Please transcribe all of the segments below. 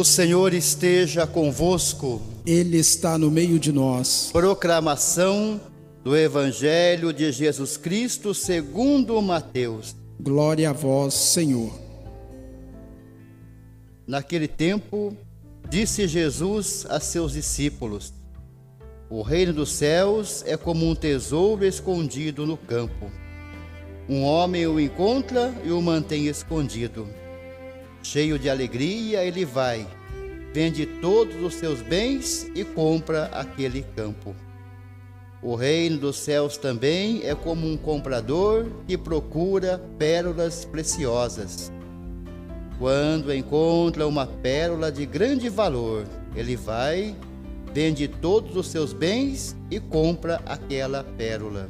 O Senhor esteja convosco. Ele está no meio de nós. Proclamação do Evangelho de Jesus Cristo segundo Mateus. Glória a vós, Senhor. Naquele tempo, disse Jesus a seus discípulos: O reino dos céus é como um tesouro escondido no campo. Um homem o encontra e o mantém escondido. Cheio de alegria, ele vai, vende todos os seus bens e compra aquele campo. O reino dos céus também é como um comprador que procura pérolas preciosas. Quando encontra uma pérola de grande valor, ele vai, vende todos os seus bens e compra aquela pérola.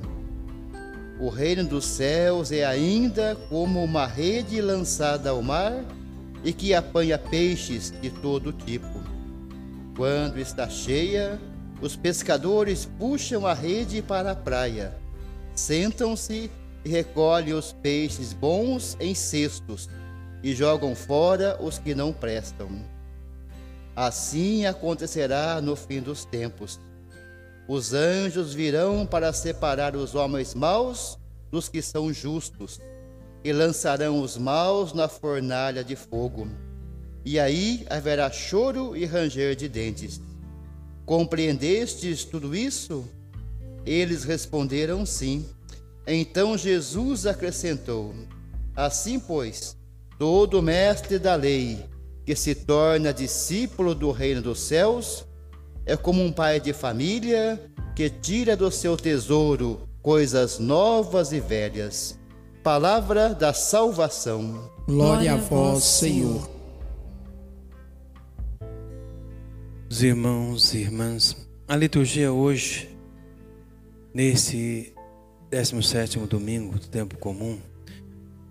O reino dos céus é ainda como uma rede lançada ao mar e que apanha peixes de todo tipo. Quando está cheia, os pescadores puxam a rede para a praia, sentam-se e recolhem os peixes bons em cestos e jogam fora os que não prestam. Assim acontecerá no fim dos tempos. Os anjos virão para separar os homens maus dos que são justos e lançarão os maus na fornalha de fogo. E aí haverá choro e ranger de dentes. Compreendestes tudo isso? Eles responderam sim. Então Jesus acrescentou: Assim, pois, todo mestre da lei que se torna discípulo do reino dos céus é como um pai de família que tira do seu tesouro coisas novas e velhas Palavra da salvação. Glória a vós, Senhor. Os irmãos e irmãs, a liturgia hoje, nesse 17 domingo do tempo comum,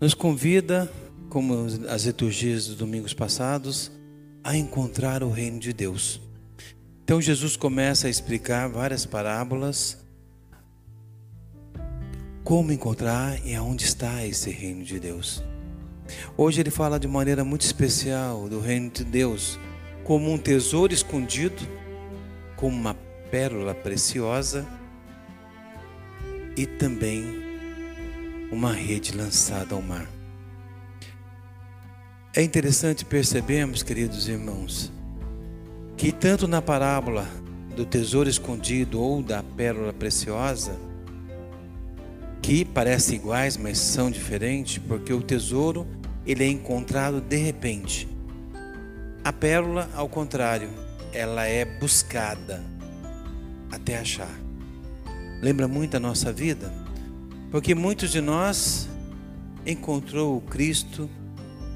nos convida, como as liturgias dos domingos passados, a encontrar o reino de Deus. Então Jesus começa a explicar várias parábolas como encontrar e aonde está esse reino de Deus. Hoje ele fala de maneira muito especial do reino de Deus como um tesouro escondido, como uma pérola preciosa e também uma rede lançada ao mar. É interessante percebermos, queridos irmãos, que tanto na parábola do tesouro escondido ou da pérola preciosa, que parecem iguais, mas são diferentes, porque o tesouro ele é encontrado de repente. A pérola, ao contrário, ela é buscada até achar. Lembra muito a nossa vida? Porque muitos de nós encontrou o Cristo,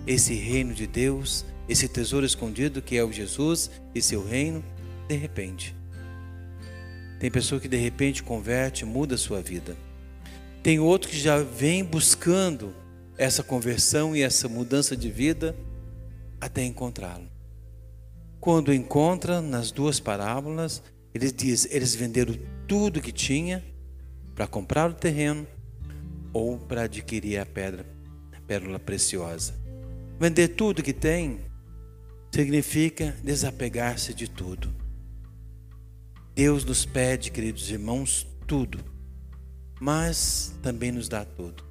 esse reino de Deus, esse tesouro escondido que é o Jesus e seu reino, de repente. Tem pessoa que de repente converte, muda a sua vida. Tem outro que já vem buscando essa conversão e essa mudança de vida até encontrá-lo. Quando encontra nas duas parábolas, eles diz, eles venderam tudo que tinha para comprar o terreno ou para adquirir a pedra, a pérola preciosa. Vender tudo que tem significa desapegar-se de tudo. Deus nos pede, queridos irmãos, tudo mas também nos dá tudo.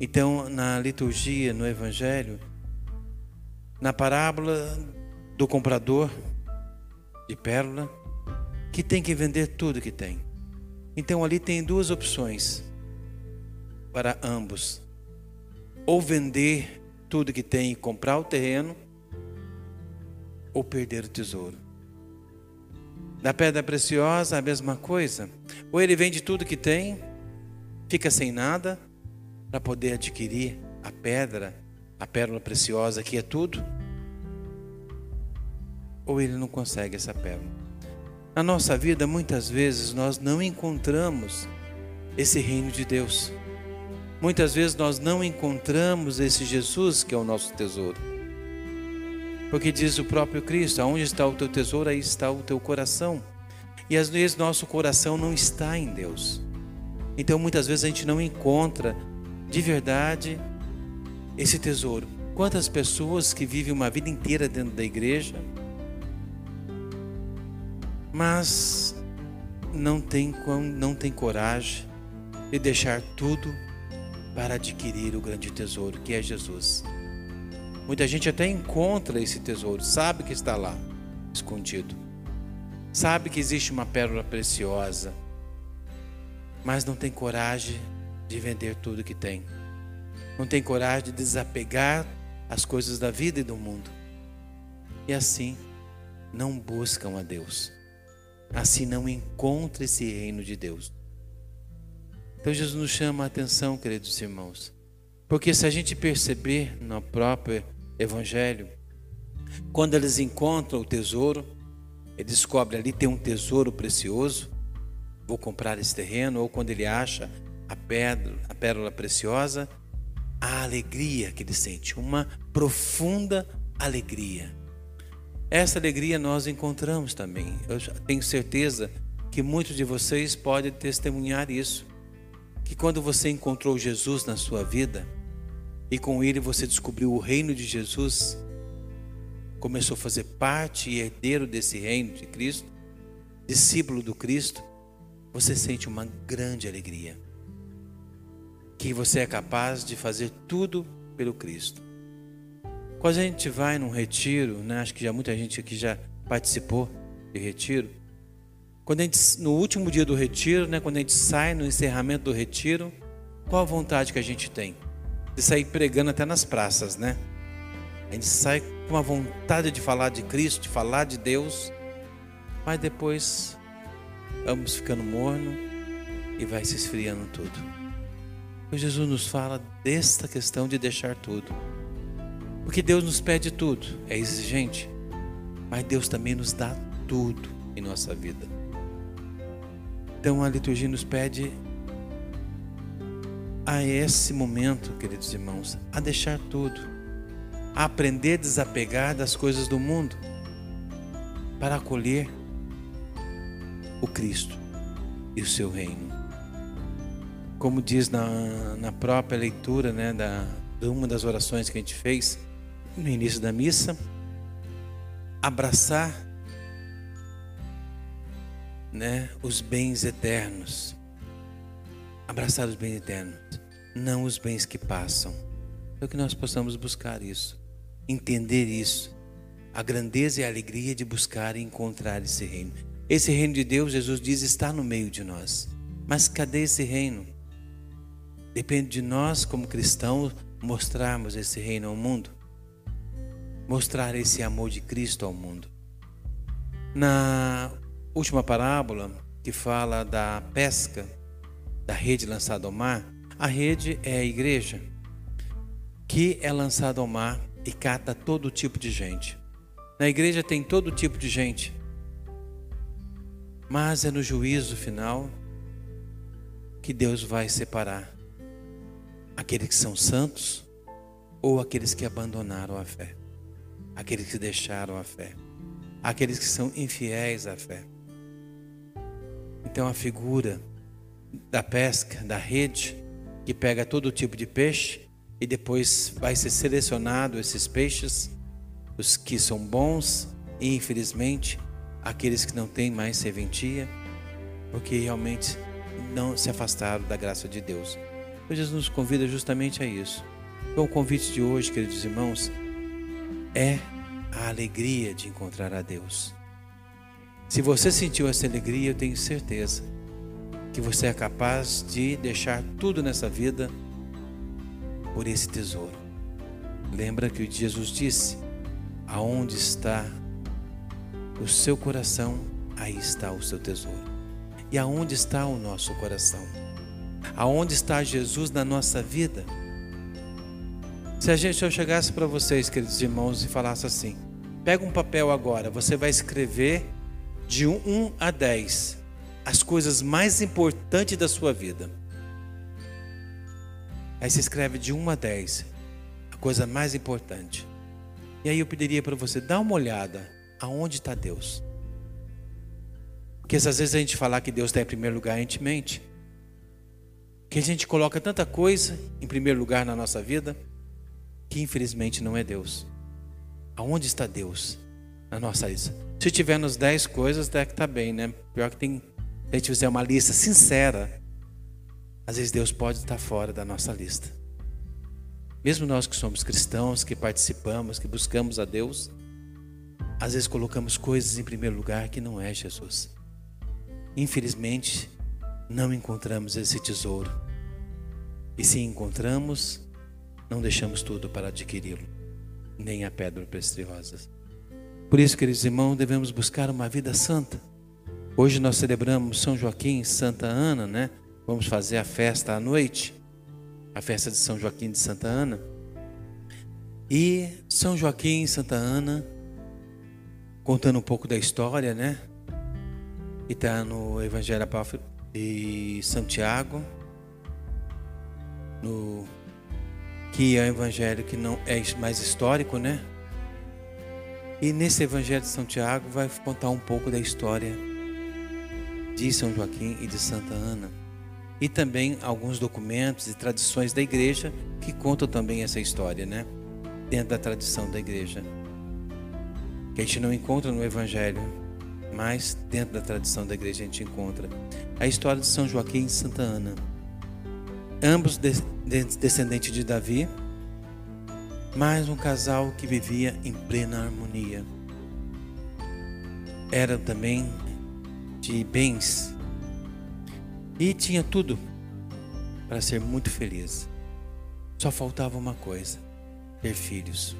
Então, na liturgia, no Evangelho, na parábola do comprador de pérola, que tem que vender tudo que tem. Então, ali tem duas opções para ambos: ou vender tudo que tem e comprar o terreno, ou perder o tesouro. Da pedra preciosa, a mesma coisa. Ou ele vende tudo que tem, fica sem nada, para poder adquirir a pedra, a pérola preciosa que é tudo. Ou ele não consegue essa pérola. Na nossa vida, muitas vezes, nós não encontramos esse reino de Deus. Muitas vezes nós não encontramos esse Jesus que é o nosso tesouro. Porque diz o próprio Cristo: aonde está o teu tesouro, aí está o teu coração. E às vezes nosso coração não está em Deus. Então muitas vezes a gente não encontra de verdade esse tesouro. Quantas pessoas que vivem uma vida inteira dentro da igreja, mas não tem, não tem coragem de deixar tudo para adquirir o grande tesouro que é Jesus. Muita gente até encontra esse tesouro, sabe que está lá, escondido, sabe que existe uma pérola preciosa, mas não tem coragem de vender tudo que tem, não tem coragem de desapegar as coisas da vida e do mundo, e assim não buscam a Deus. Assim não encontra esse reino de Deus. Então Jesus nos chama a atenção, queridos irmãos, porque se a gente perceber no próprio Evangelho, quando eles encontram o tesouro, ele descobre ali tem um tesouro precioso, vou comprar esse terreno, ou quando ele acha a pedra, a pérola preciosa, a alegria que ele sente, uma profunda alegria. Essa alegria nós encontramos também. Eu tenho certeza que muitos de vocês podem testemunhar isso. Que quando você encontrou Jesus na sua vida e com ele você descobriu o reino de Jesus, começou a fazer parte e herdeiro desse reino de Cristo, discípulo do Cristo, você sente uma grande alegria. Que você é capaz de fazer tudo pelo Cristo. Quando a gente vai num retiro, né, acho que já muita gente aqui já participou de retiro. Quando a gente, no último dia do retiro, né, quando a gente sai no encerramento do retiro, qual a vontade que a gente tem? De sair pregando até nas praças, né? A gente sai com uma vontade de falar de Cristo, de falar de Deus, mas depois vamos ficando morno e vai se esfriando tudo. Então Jesus nos fala desta questão de deixar tudo. Porque Deus nos pede tudo, é exigente, mas Deus também nos dá tudo em nossa vida. Então a liturgia nos pede a esse momento, queridos irmãos, a deixar tudo, a aprender a desapegar das coisas do mundo, para acolher o Cristo e o seu reino. Como diz na, na própria leitura né, da, de uma das orações que a gente fez, no início da missa, abraçar né, os bens eternos. Abraçar os bens eternos, não os bens que passam. É que nós possamos buscar isso, entender isso, a grandeza e a alegria de buscar e encontrar esse reino. Esse reino de Deus, Jesus diz, está no meio de nós. Mas cadê esse reino? Depende de nós, como cristãos, mostrarmos esse reino ao mundo mostrar esse amor de Cristo ao mundo. Na última parábola, que fala da pesca, da rede lançada ao mar, a rede é a igreja, que é lançada ao mar e cata todo tipo de gente. Na igreja tem todo tipo de gente, mas é no juízo final que Deus vai separar aqueles que são santos ou aqueles que abandonaram a fé aqueles que deixaram a fé, aqueles que são infiéis à fé. Então a figura da pesca, da rede, que pega todo tipo de peixe e depois vai ser selecionado esses peixes, os que são bons e infelizmente aqueles que não têm mais serventia, porque realmente não se afastaram da graça de Deus. Então Jesus nos convida justamente a isso. Então o convite de hoje, queridos irmãos, é a alegria de encontrar a Deus. Se você sentiu essa alegria, eu tenho certeza que você é capaz de deixar tudo nessa vida por esse tesouro. Lembra que Jesus disse: Aonde está o seu coração, aí está o seu tesouro. E aonde está o nosso coração? Aonde está Jesus na nossa vida? Se a gente eu chegasse para vocês, queridos irmãos, e falasse assim: pega um papel agora, você vai escrever de 1 a 10 as coisas mais importantes da sua vida. Aí você escreve de 1 a 10 a coisa mais importante. E aí eu pediria para você dar uma olhada aonde está Deus. Porque às vezes a gente falar que Deus está em primeiro lugar, a gente mente. Que a gente coloca tanta coisa em primeiro lugar na nossa vida que infelizmente não é Deus. Aonde está Deus na nossa lista? Se tiver nos dez coisas, até que está bem, né? Pior que tem, a gente fizer uma lista sincera, às vezes Deus pode estar fora da nossa lista. Mesmo nós que somos cristãos, que participamos, que buscamos a Deus, às vezes colocamos coisas em primeiro lugar que não é Jesus. Infelizmente, não encontramos esse tesouro. E se encontramos, não deixamos tudo para adquiri-lo, nem a pedra preciosa. Por isso, queridos irmãos, devemos buscar uma vida santa. Hoje nós celebramos São Joaquim e Santa Ana, né? Vamos fazer a festa à noite, a festa de São Joaquim de Santa Ana. E São Joaquim e Santa Ana, contando um pouco da história, né? E está no Evangelho de Santiago, no que é um evangelho que não é mais histórico, né? E nesse evangelho de São Tiago vai contar um pouco da história de São Joaquim e de Santa Ana. E também alguns documentos e tradições da igreja que contam também essa história, né? Dentro da tradição da igreja. Que a gente não encontra no evangelho, mas dentro da tradição da igreja a gente encontra a história de São Joaquim e Santa Ana ambos descendentes de Davi, mas um casal que vivia em plena harmonia. Era também de bens e tinha tudo para ser muito feliz. Só faltava uma coisa: ter filhos.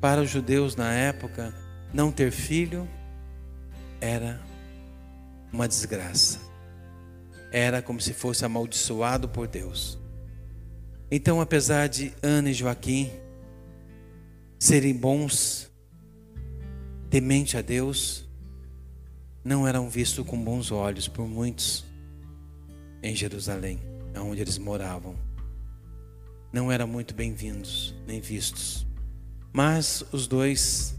Para os judeus na época, não ter filho era uma desgraça era como se fosse amaldiçoado por Deus. Então, apesar de Ana e Joaquim serem bons, temente a Deus, não eram vistos com bons olhos por muitos em Jerusalém, onde eles moravam. Não eram muito bem-vindos, nem vistos. Mas os dois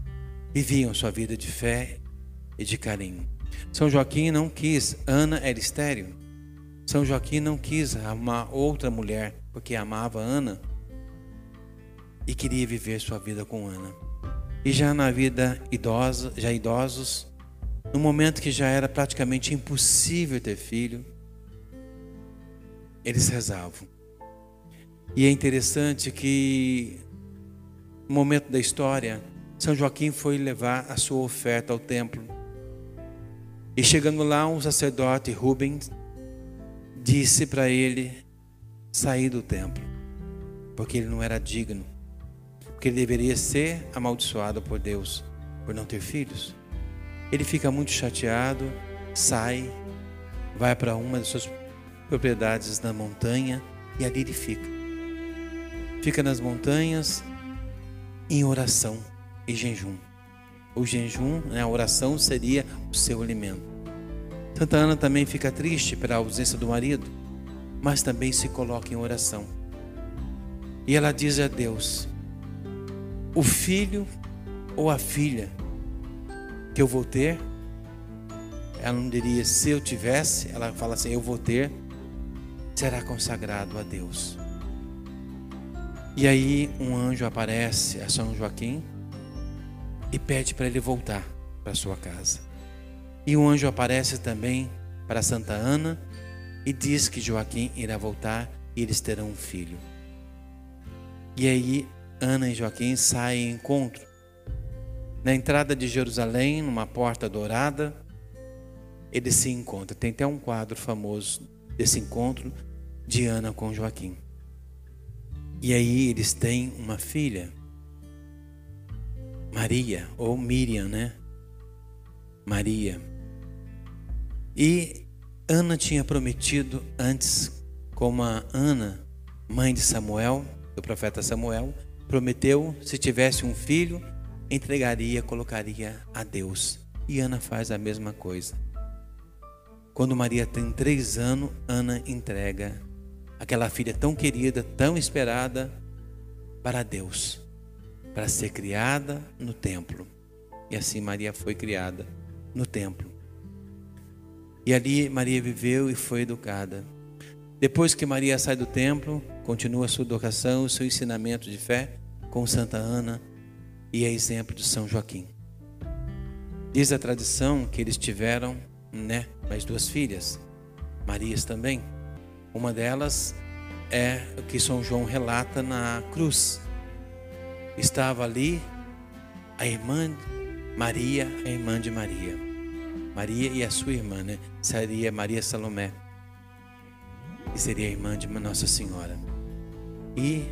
viviam sua vida de fé e de carinho. São Joaquim não quis, Ana era estéril. São Joaquim não quis amar outra mulher, porque amava Ana e queria viver sua vida com Ana. E já na vida idosa, já idosos, no momento que já era praticamente impossível ter filho, eles rezavam. E é interessante que no momento da história, São Joaquim foi levar a sua oferta ao templo. E chegando lá, um sacerdote, Rubens, disse para ele sair do templo, porque ele não era digno, porque ele deveria ser amaldiçoado por Deus por não ter filhos. Ele fica muito chateado, sai, vai para uma de suas propriedades na montanha e ali ele fica. Fica nas montanhas em oração e jejum. O jejum, né, a oração seria o seu alimento. Santa Ana também fica triste pela ausência do marido, mas também se coloca em oração. E ela diz a Deus: o filho ou a filha que eu vou ter, ela não diria se eu tivesse, ela fala assim: eu vou ter, será consagrado a Deus. E aí um anjo aparece a São Joaquim e pede para ele voltar para sua casa. E um anjo aparece também para Santa Ana e diz que Joaquim irá voltar e eles terão um filho. E aí Ana e Joaquim saem em encontro. Na entrada de Jerusalém, numa porta dourada, eles se encontram. Tem até um quadro famoso desse encontro de Ana com Joaquim. E aí eles têm uma filha, Maria, ou Miriam, né? Maria. E Ana tinha prometido antes, como a Ana, mãe de Samuel, do profeta Samuel, prometeu, se tivesse um filho, entregaria, colocaria a Deus. E Ana faz a mesma coisa. Quando Maria tem três anos, Ana entrega aquela filha tão querida, tão esperada, para Deus, para ser criada no templo. E assim Maria foi criada no templo. E ali Maria viveu e foi educada. Depois que Maria sai do templo, continua sua educação, seu ensinamento de fé, com Santa Ana e é exemplo de São Joaquim. Diz a tradição que eles tiveram, né, mais duas filhas, Marias também. Uma delas é o que São João relata na cruz. Estava ali a irmã Maria, a irmã de Maria. Maria e a sua irmã, né? Seria Maria Salomé. E seria a irmã de Nossa Senhora. E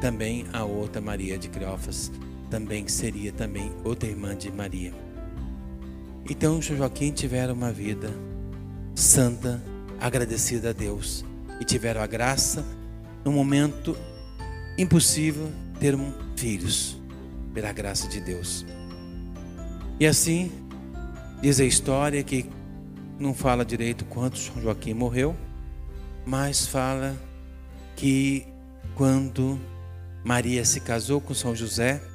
também a outra Maria de Cleófas, também seria também outra irmã de Maria. Então Joaquim tiveram uma vida santa, agradecida a Deus e tiveram a graça no momento impossível ter filhos pela graça de Deus. E assim diz a história que não fala direito quanto Joaquim morreu, mas fala que quando Maria se casou com São José,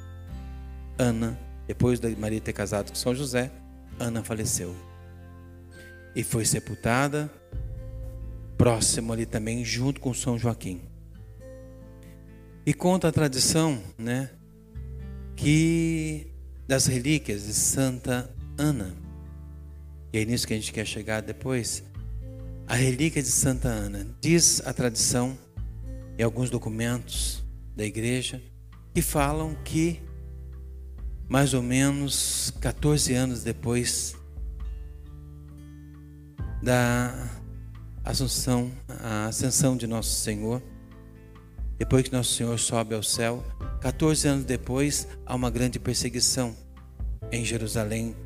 Ana, depois de Maria ter casado com São José, Ana faleceu. E foi sepultada próximo ali também, junto com São Joaquim. E conta a tradição, né, que das relíquias de Santa Ana, e é nisso que a gente quer chegar depois, a relíquia de Santa Ana, diz a tradição e alguns documentos da igreja que falam que mais ou menos 14 anos depois da assunção, a ascensão de nosso Senhor, depois que nosso Senhor sobe ao céu, 14 anos depois, há uma grande perseguição em Jerusalém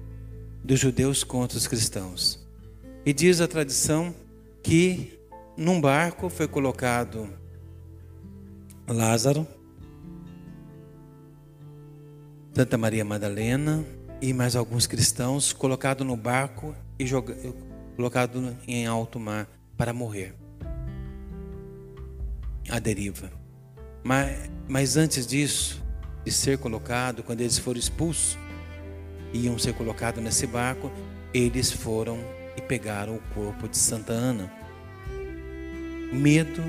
dos judeus contra os cristãos. E diz a tradição que num barco foi colocado Lázaro, Santa Maria Madalena e mais alguns cristãos colocados no barco e colocado colocados em alto mar para morrer. A deriva. Mas, mas antes disso, de ser colocado, quando eles foram expulsos, iam ser colocados nesse barco, eles foram e pegaram o corpo de Santa Ana. Medo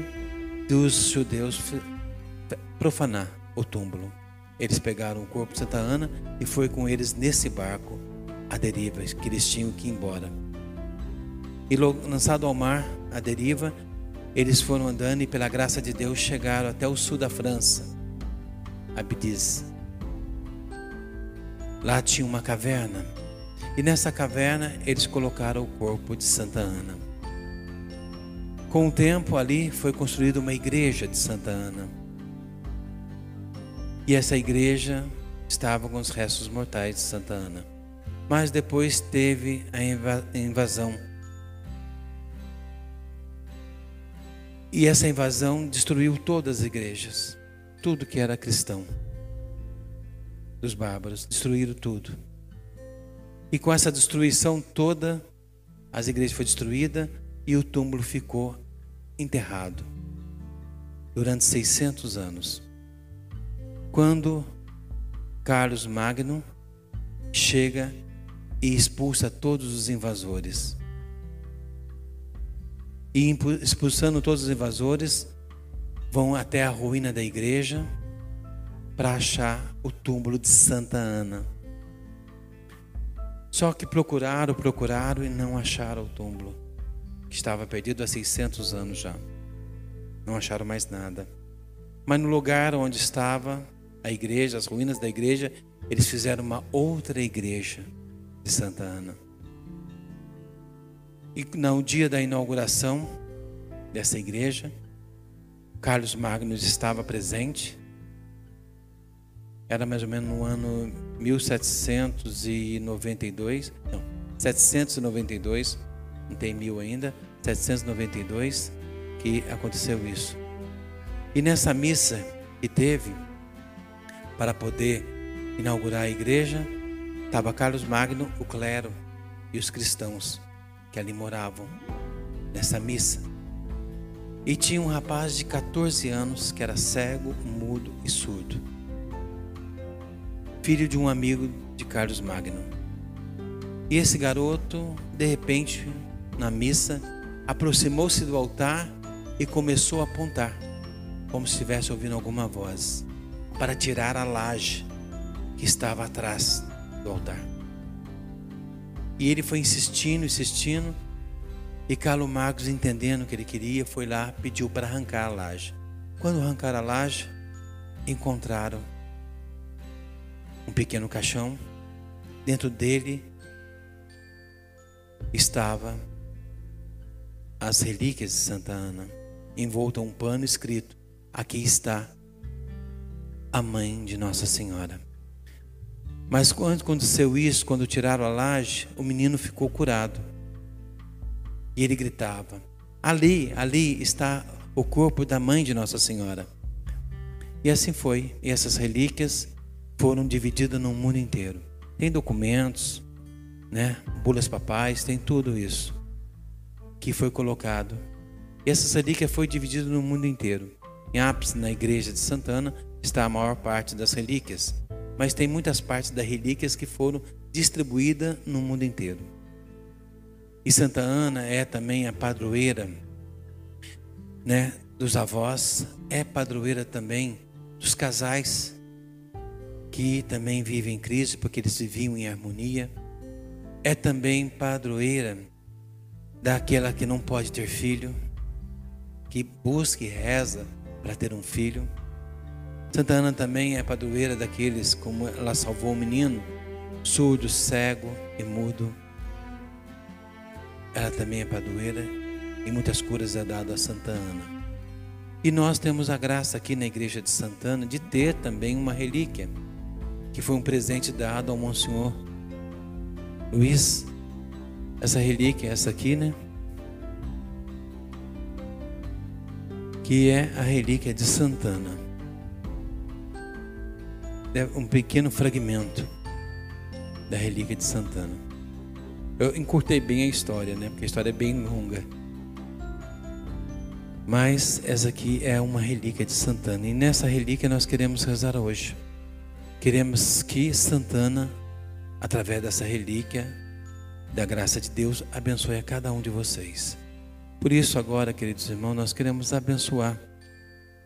dos judeus profanar o túmulo. Eles pegaram o corpo de Santa Ana e foi com eles nesse barco a deriva, que eles tinham que ir embora. E lançado ao mar, à deriva, eles foram andando e, pela graça de Deus, chegaram até o sul da França, Abdiz. Lá tinha uma caverna, e nessa caverna eles colocaram o corpo de Santa Ana. Com o tempo, ali foi construída uma igreja de Santa Ana. E essa igreja estava com os restos mortais de Santa Ana. Mas depois teve a invasão E essa invasão destruiu todas as igrejas, tudo que era cristão. Dos bárbaros, destruíram tudo. E com essa destruição toda, as igrejas foram destruídas e o túmulo ficou enterrado durante 600 anos. Quando Carlos Magno chega e expulsa todos os invasores e expulsando todos os invasores, vão até a ruína da igreja para achar o túmulo de Santa Ana. Só que procuraram, procuraram e não acharam o túmulo, que estava perdido há 600 anos já. Não acharam mais nada. Mas no lugar onde estava a igreja, as ruínas da igreja, eles fizeram uma outra igreja de Santa Ana. E no dia da inauguração dessa igreja, Carlos Magnus estava presente. Era mais ou menos no ano 1792, não, 792, não tem mil ainda, 792 que aconteceu isso. E nessa missa que teve para poder inaugurar a igreja, estava Carlos Magno, o clero e os cristãos que ali moravam, nessa missa. E tinha um rapaz de 14 anos que era cego, mudo e surdo. Filho de um amigo de Carlos Magno. E esse garoto, de repente, na missa, aproximou-se do altar e começou a apontar, como se estivesse ouvindo alguma voz. Para tirar a laje que estava atrás do altar. E ele foi insistindo, insistindo, e Carlos Magos, entendendo o que ele queria, foi lá, pediu para arrancar a laje. Quando arrancaram a laje, encontraram um pequeno caixão. Dentro dele estava as relíquias de Santa Ana, envolta um pano escrito: Aqui está a mãe de Nossa Senhora. Mas quando aconteceu isso, quando tiraram a laje, o menino ficou curado. E ele gritava: Ali, ali está o corpo da mãe de Nossa Senhora. E assim foi. E essas relíquias foram divididas no mundo inteiro. Tem documentos, né? Bulas papais, tem tudo isso que foi colocado. E essa relíquia foi dividida no mundo inteiro. Em ápice, na igreja de Santana, está a maior parte das relíquias, mas tem muitas partes das relíquias que foram distribuídas no mundo inteiro. E Santa Ana é também a padroeira, né, dos avós, é padroeira também dos casais que também vivem em crise porque eles viviam em harmonia. É também padroeira daquela que não pode ter filho, que busca e reza para ter um filho. Santa Ana também é padroeira daqueles como ela salvou o menino, surdo, cego e mudo. Ela também é padroeira e muitas curas é dado a Santa Ana. E nós temos a graça aqui na igreja de Santana de ter também uma relíquia, que foi um presente dado ao Monsenhor Luiz. Essa relíquia, essa aqui, né? Que é a relíquia de Santana. É um pequeno fragmento da relíquia de Santana. Eu encurtei bem a história, né? Porque a história é bem longa. Mas essa aqui é uma relíquia de Santana. E nessa relíquia nós queremos rezar hoje. Queremos que Santana, através dessa relíquia, da graça de Deus, abençoe a cada um de vocês. Por isso, agora, queridos irmãos, nós queremos abençoar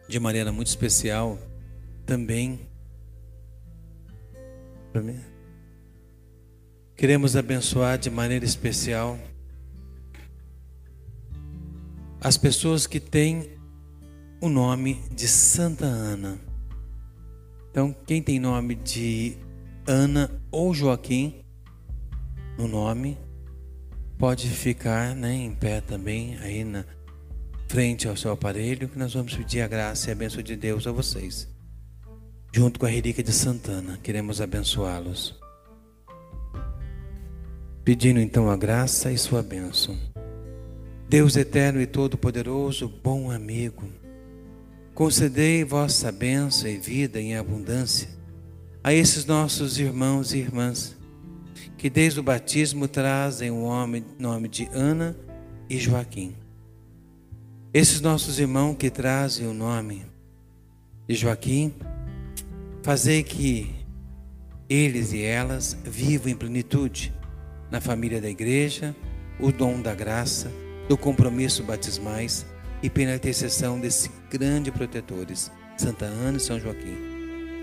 de maneira muito especial também. Queremos abençoar de maneira especial as pessoas que têm o nome de Santa Ana. Então, quem tem nome de Ana ou Joaquim no nome, pode ficar né, em pé também aí na frente ao seu aparelho, que nós vamos pedir a graça e a bênção de Deus a vocês. Junto com a relíquia de Santana, queremos abençoá-los. Pedindo então a graça e sua bênção. Deus eterno e todo-poderoso, bom amigo, concedei vossa bênção e vida em abundância a esses nossos irmãos e irmãs, que desde o batismo trazem o nome de Ana e Joaquim. Esses nossos irmãos que trazem o nome de Joaquim, fazei que eles e elas vivam em plenitude na família da igreja o dom da graça do compromisso batismais e pela intercessão desses grandes protetores, Santa Ana e São Joaquim.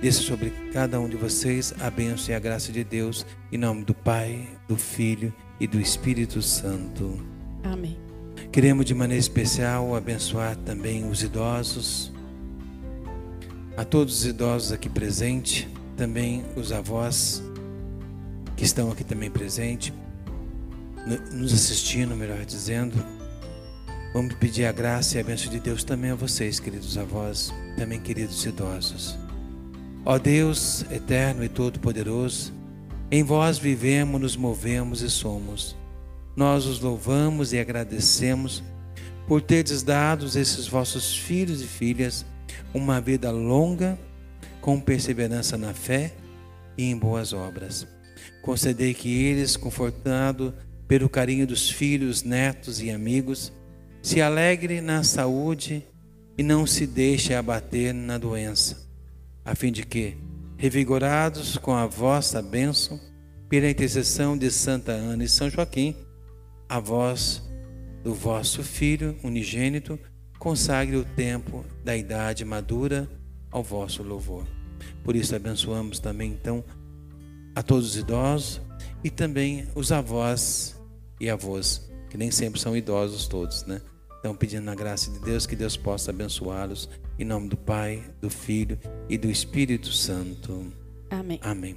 Desça sobre cada um de vocês a bênção e a graça de Deus, em nome do Pai, do Filho e do Espírito Santo. Amém. Queremos de maneira especial abençoar também os idosos, a todos os idosos aqui presentes, também os avós que estão aqui também presentes, nos assistindo, melhor dizendo. Vamos pedir a graça e a bênção de Deus também a vocês, queridos avós, também queridos idosos. Ó Deus eterno e todo-poderoso, em vós vivemos, nos movemos e somos. Nós os louvamos e agradecemos por teres dado esses vossos filhos e filhas uma vida longa, com perseverança na fé e em boas obras. Concedei que eles, confortado pelo carinho dos filhos, netos e amigos, se alegre na saúde e não se deixe abater na doença, a fim de que, revigorados com a vossa bênção, pela intercessão de Santa Ana e São Joaquim, a voz do vosso Filho unigênito consagre o tempo da idade madura ao vosso louvor. Por isso abençoamos também então a todos os idosos e também os avós e avós, que nem sempre são idosos todos, né? Então pedindo na graça de Deus que Deus possa abençoá-los em nome do Pai, do Filho e do Espírito Santo. Amém. Amém.